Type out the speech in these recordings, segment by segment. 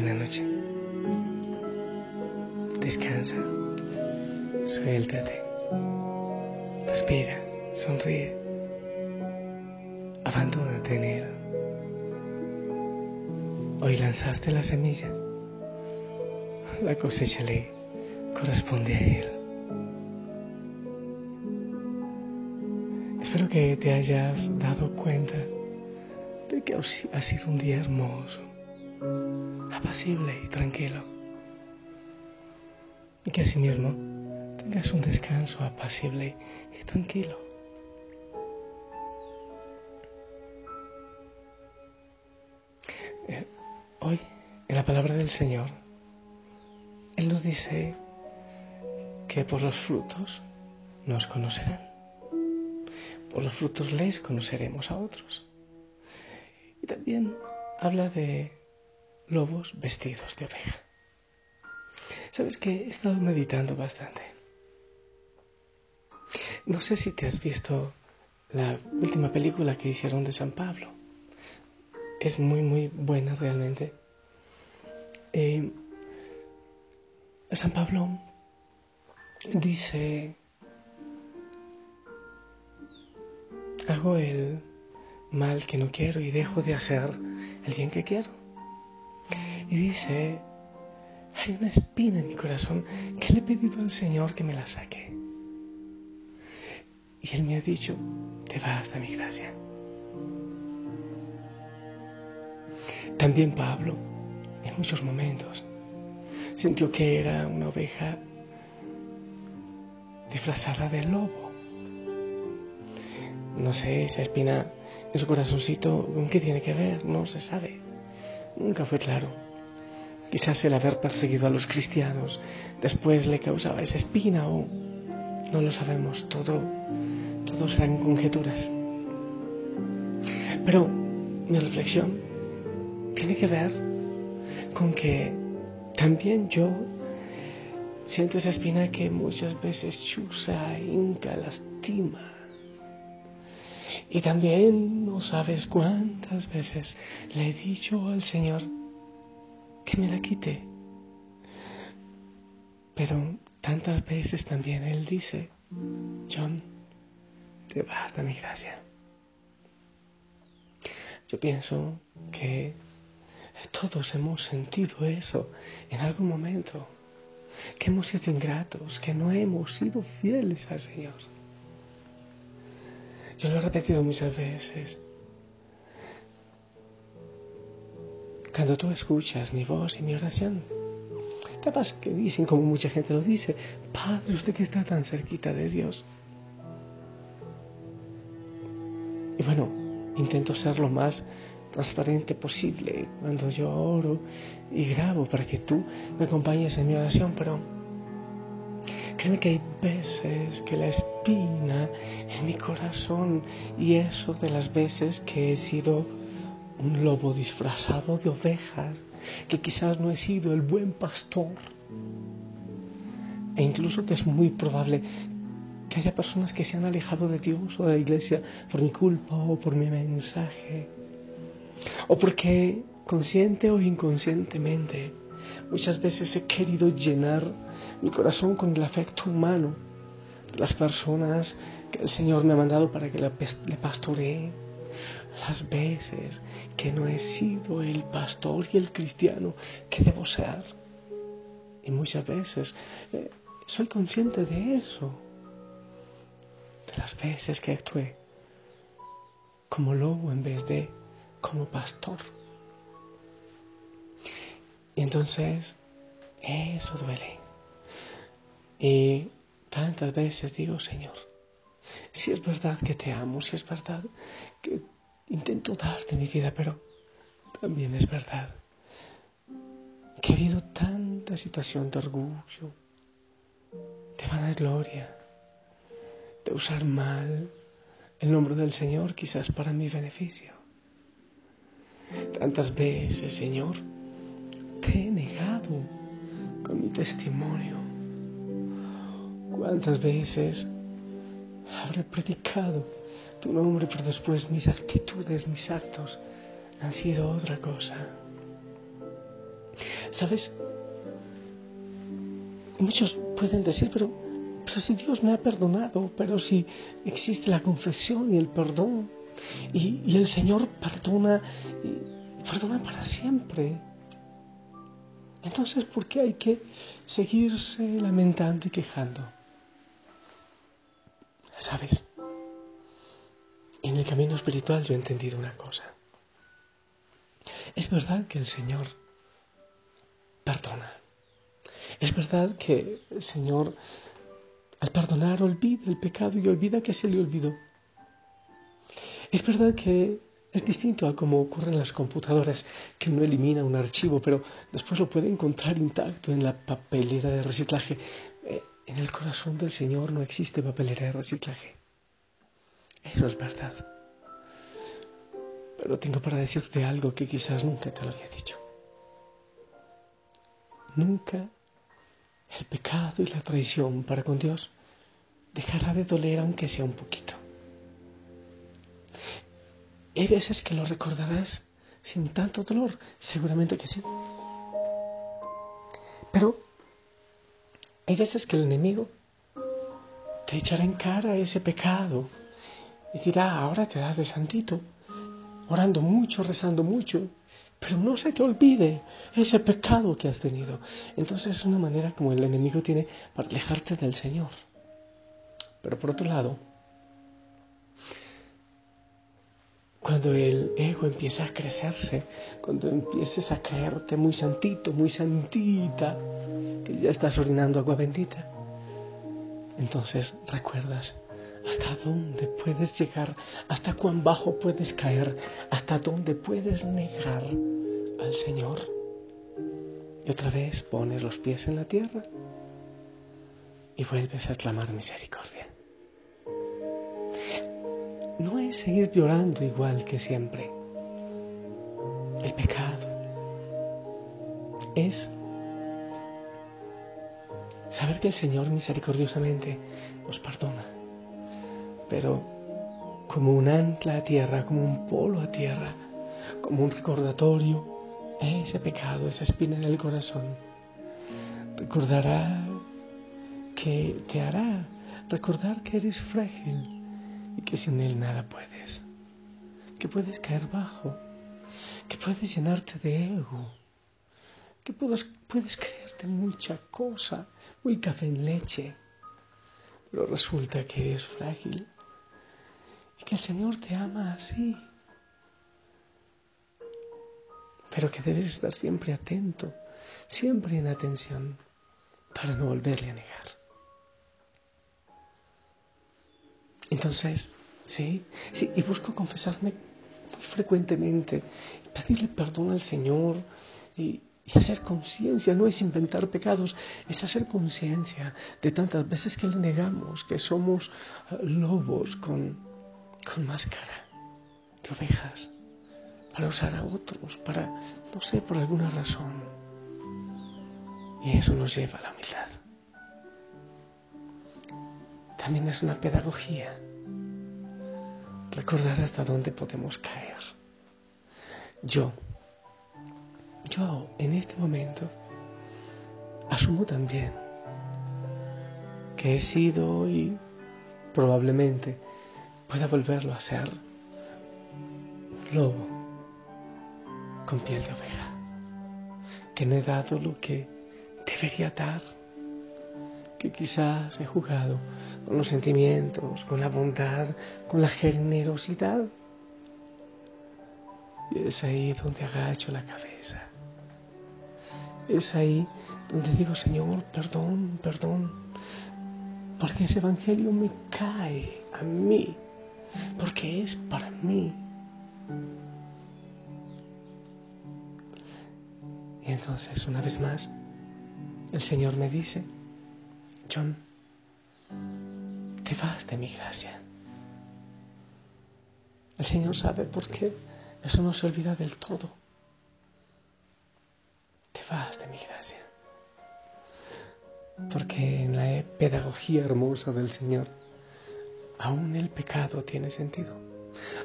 Buenas noches. Descansa. Suéltate. Respira. Sonríe. Abandónate en él. Hoy lanzaste la semilla. La cosecha le corresponde a él. Espero que te hayas dado cuenta de que ha sido un día hermoso y tranquilo. Y que asimismo tengas un descanso apacible y tranquilo. Eh, hoy, en la palabra del Señor, Él nos dice que por los frutos nos conocerán. Por los frutos les conoceremos a otros. Y también habla de lobos vestidos de oveja. Sabes que he estado meditando bastante. No sé si te has visto la última película que hicieron de San Pablo. Es muy, muy buena realmente. Eh, San Pablo dice, hago el mal que no quiero y dejo de hacer el bien que quiero. Y dice, hay una espina en mi corazón que le he pedido al Señor que me la saque. Y Él me ha dicho, te basta mi gracia. También Pablo, en muchos momentos, sintió que era una oveja disfrazada de lobo. No sé, esa espina en su corazoncito, ¿con qué tiene que ver? No se sabe. Nunca fue claro. Quizás el haber perseguido a los cristianos después le causaba esa espina o no lo sabemos, todo, todo serán conjeturas. Pero mi reflexión tiene que ver con que también yo siento esa espina que muchas veces chusa, hinca, lastima. Y también no sabes cuántas veces le he dicho al Señor, que me la quite. Pero tantas veces también Él dice, John, te basta mi gracia. Yo pienso que todos hemos sentido eso en algún momento, que hemos sido ingratos, que no hemos sido fieles al Señor. Yo lo he repetido muchas veces. Cuando tú escuchas mi voz y mi oración, capaz que dicen, como mucha gente lo dice, Padre, usted que está tan cerquita de Dios. Y bueno, intento ser lo más transparente posible cuando yo oro y grabo para que tú me acompañes en mi oración, pero créeme que hay veces que la espina en mi corazón y eso de las veces que he sido un lobo disfrazado de ovejas, que quizás no he sido el buen pastor. E incluso que es muy probable que haya personas que se han alejado de Dios o de la iglesia por mi culpa o por mi mensaje. O porque consciente o inconscientemente muchas veces he querido llenar mi corazón con el afecto humano de las personas que el Señor me ha mandado para que le pastoree. Las veces que no he sido el pastor y el cristiano que debo ser. Y muchas veces eh, soy consciente de eso. De las veces que actué como lobo en vez de como pastor. Y entonces eso duele. Y tantas veces digo, Señor, si es verdad que te amo, si es verdad que intento darte mi vida, pero también es verdad que ha habido tanta situación de orgullo, de vanagloria, de usar mal el nombre del Señor quizás para mi beneficio. Tantas veces, Señor, te he negado con mi testimonio. ¿Cuántas veces habré predicado tu nombre, pero después mis actitudes, mis actos han sido otra cosa? ¿Sabes? Muchos pueden decir, pero, pero si Dios me ha perdonado, pero si existe la confesión y el perdón, y, y el Señor perdona, y perdona para siempre. Entonces, ¿por qué hay que seguirse lamentando y quejando? ¿Sabes? En el camino espiritual yo he entendido una cosa. Es verdad que el Señor perdona. Es verdad que el Señor al perdonar olvida el pecado y olvida que se le olvidó. Es verdad que es distinto a como ocurre en las computadoras, que uno elimina un archivo, pero después lo puede encontrar intacto en la papelera de reciclaje. Eh, en el corazón del Señor no existe papelera de reciclaje. Eso es verdad. Pero tengo para decirte algo que quizás nunca te lo había dicho. Nunca el pecado y la traición para con Dios dejará de doler aunque sea un poquito. Hay veces que lo recordarás sin tanto dolor, seguramente que sí. Pero hay veces que el enemigo te echará en cara ese pecado y dirá, ahora te das de santito, orando mucho, rezando mucho, pero no se te olvide ese pecado que has tenido. Entonces es una manera como el enemigo tiene para alejarte del Señor. Pero por otro lado, cuando el ego empieza a crecerse, cuando empieces a creerte muy santito, muy santita, que ya estás orinando agua bendita, entonces recuerdas hasta dónde puedes llegar, hasta cuán bajo puedes caer, hasta dónde puedes negar al Señor. Y otra vez pones los pies en la tierra y vuelves a clamar misericordia. No es seguir llorando igual que siempre. El pecado es saber que el Señor misericordiosamente nos perdona pero como un ancla a tierra, como un polo a tierra, como un recordatorio, ese pecado, esa espina en el corazón, recordará que te hará recordar que eres frágil y que sin él nada puedes, que puedes caer bajo, que puedes llenarte de ego, que puedes, puedes creerte mucha cosa, muy café en leche, pero resulta que eres frágil y que el Señor te ama así. Pero que debes estar siempre atento, siempre en atención, para no volverle a negar. Entonces, sí, sí, y busco confesarme muy frecuentemente, pedirle perdón al Señor y, y hacer conciencia, no es inventar pecados, es hacer conciencia de tantas veces que le negamos, que somos eh, lobos con, con máscara de ovejas para usar a otros, para, no sé, por alguna razón. Y eso nos lleva a la humildad. También es una pedagogía recordar hasta dónde podemos caer. Yo, yo en este momento asumo también que he sido y probablemente pueda volverlo a ser. Lobo con piel de oveja, que no he dado lo que debería dar, que quizás he jugado con los sentimientos, con la bondad, con la generosidad. Y es ahí donde agacho la cabeza. Es ahí donde digo, Señor, perdón, perdón, porque ese Evangelio me cae a mí, porque es para mí. Y entonces, una vez más, el Señor me dice, John, te vas de mi gracia. El Señor sabe por qué. Eso no se olvida del todo. Te vas de mi gracia. Porque en la pedagogía hermosa del Señor, aún el pecado tiene sentido.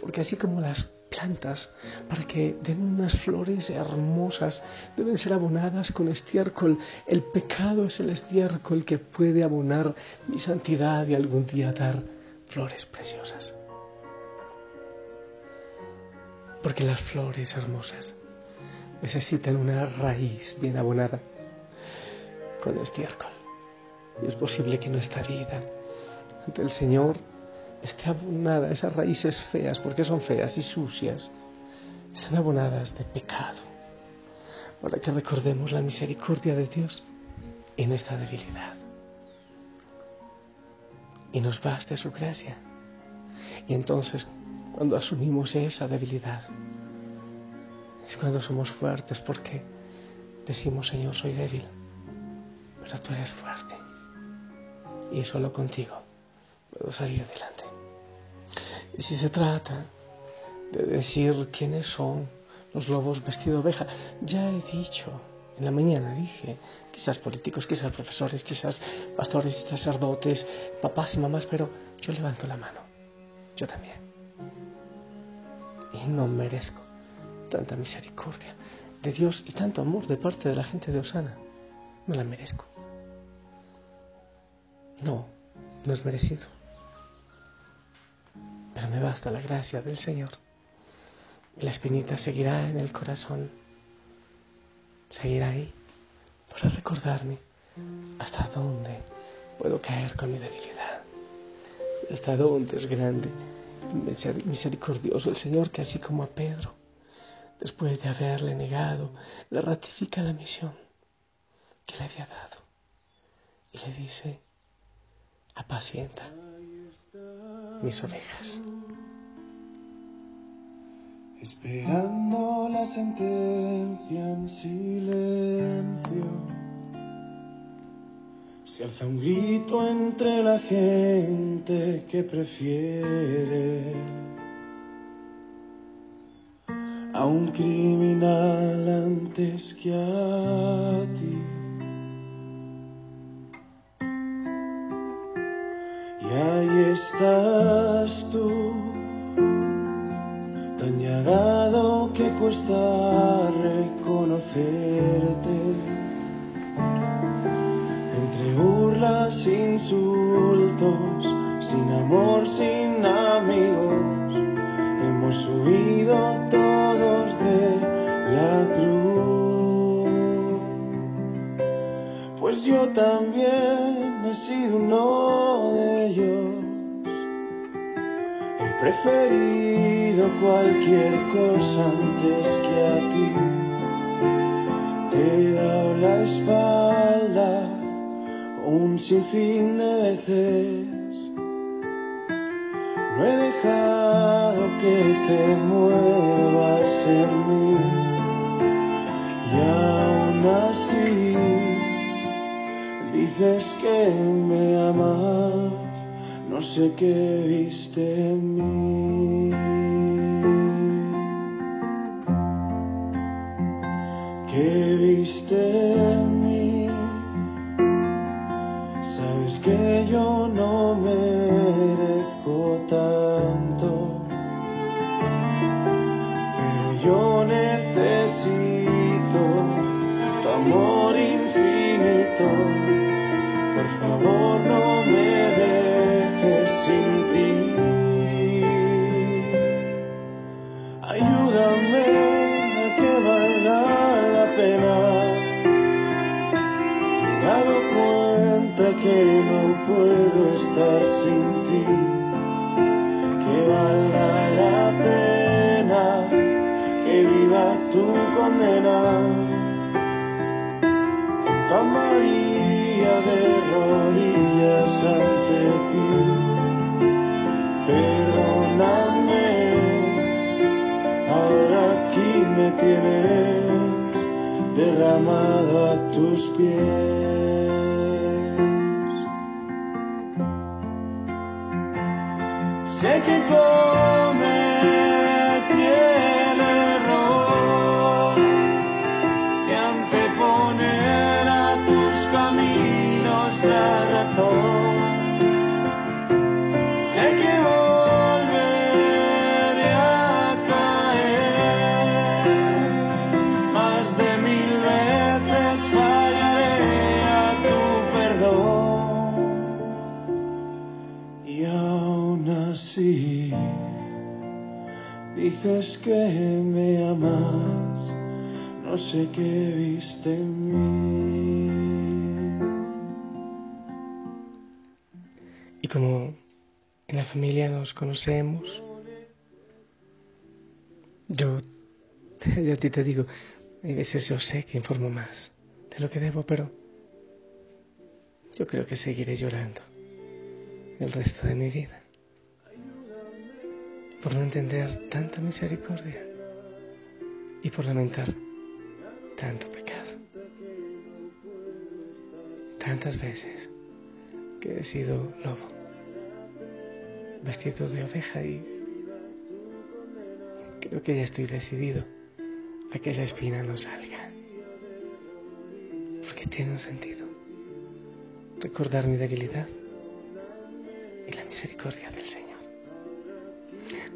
Porque así como las plantas para que den unas flores hermosas, deben ser abonadas con estiércol. El pecado es el estiércol que puede abonar mi santidad y algún día dar flores preciosas. Porque las flores hermosas necesitan una raíz bien abonada con estiércol. Y es posible que nuestra vida ante el Señor esté abonada, esas raíces feas, porque son feas y sucias, están abonadas de pecado, para que recordemos la misericordia de Dios en esta debilidad. Y nos baste su gracia. Y entonces, cuando asumimos esa debilidad, es cuando somos fuertes, porque decimos, Señor, soy débil, pero tú eres fuerte. Y solo contigo puedo salir adelante. Y si se trata de decir quiénes son los lobos vestidos de oveja, ya he dicho, en la mañana dije, quizás políticos, quizás profesores, quizás pastores y sacerdotes, papás y mamás, pero yo levanto la mano, yo también. Y no merezco tanta misericordia de Dios y tanto amor de parte de la gente de Osana. No la merezco. No, no es merecido basta la gracia del Señor. La espinita seguirá en el corazón, seguirá ahí para recordarme hasta dónde puedo caer con mi debilidad, hasta dónde es grande, misericordioso el Señor que así como a Pedro, después de haberle negado, le ratifica la misión que le había dado. Y le dice, apacienta mis ovejas. Esperando la sentencia en silencio, se alza un grito entre la gente que prefiere a un criminal antes que a ti. Estás tú, tan llegado que cuesta reconocerte. Entre burlas, insultos, sin amor, sin amigos, hemos huido todos de la cruz. Pues yo también preferido cualquier cosa antes que a ti. Te he dado la espalda un sinfín de veces. No he dejado que te muevas en mí. Y aún así dices que me amas no sé qué viste en mí. Por favor, tienes derramado a tus pies. Sé que cometí yo, yo a ti te digo, hay veces yo sé que informo más de lo que debo, pero yo creo que seguiré llorando el resto de mi vida por no entender tanta misericordia y por lamentar tanto pecado. Tantas veces que he sido lobo, vestido de oveja y creo que ya estoy decidido a que la espina no salga. Porque tiene un sentido. Recordar mi debilidad y la misericordia del Señor.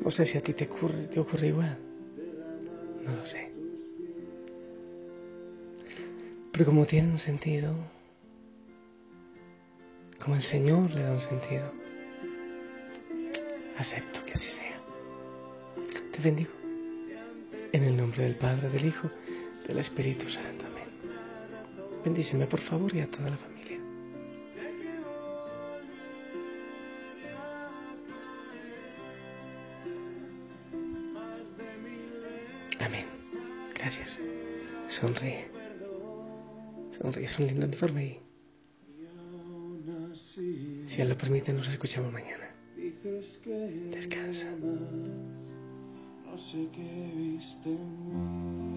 No sé si a ti te ocurre, te ocurre igual. No lo sé. Pero como tiene un sentido, como el Señor le da un sentido, acepto que así sea. Te bendigo. En el nombre del Padre, del Hijo, del Espíritu Santo. Amén. Bendíceme por favor y a toda la familia. Amén. Gracias. Sonríe. Sonríe, es un lindo uniforme y si Él lo permite nos escuchamos mañana. Descansa. No sé qué viste en mí.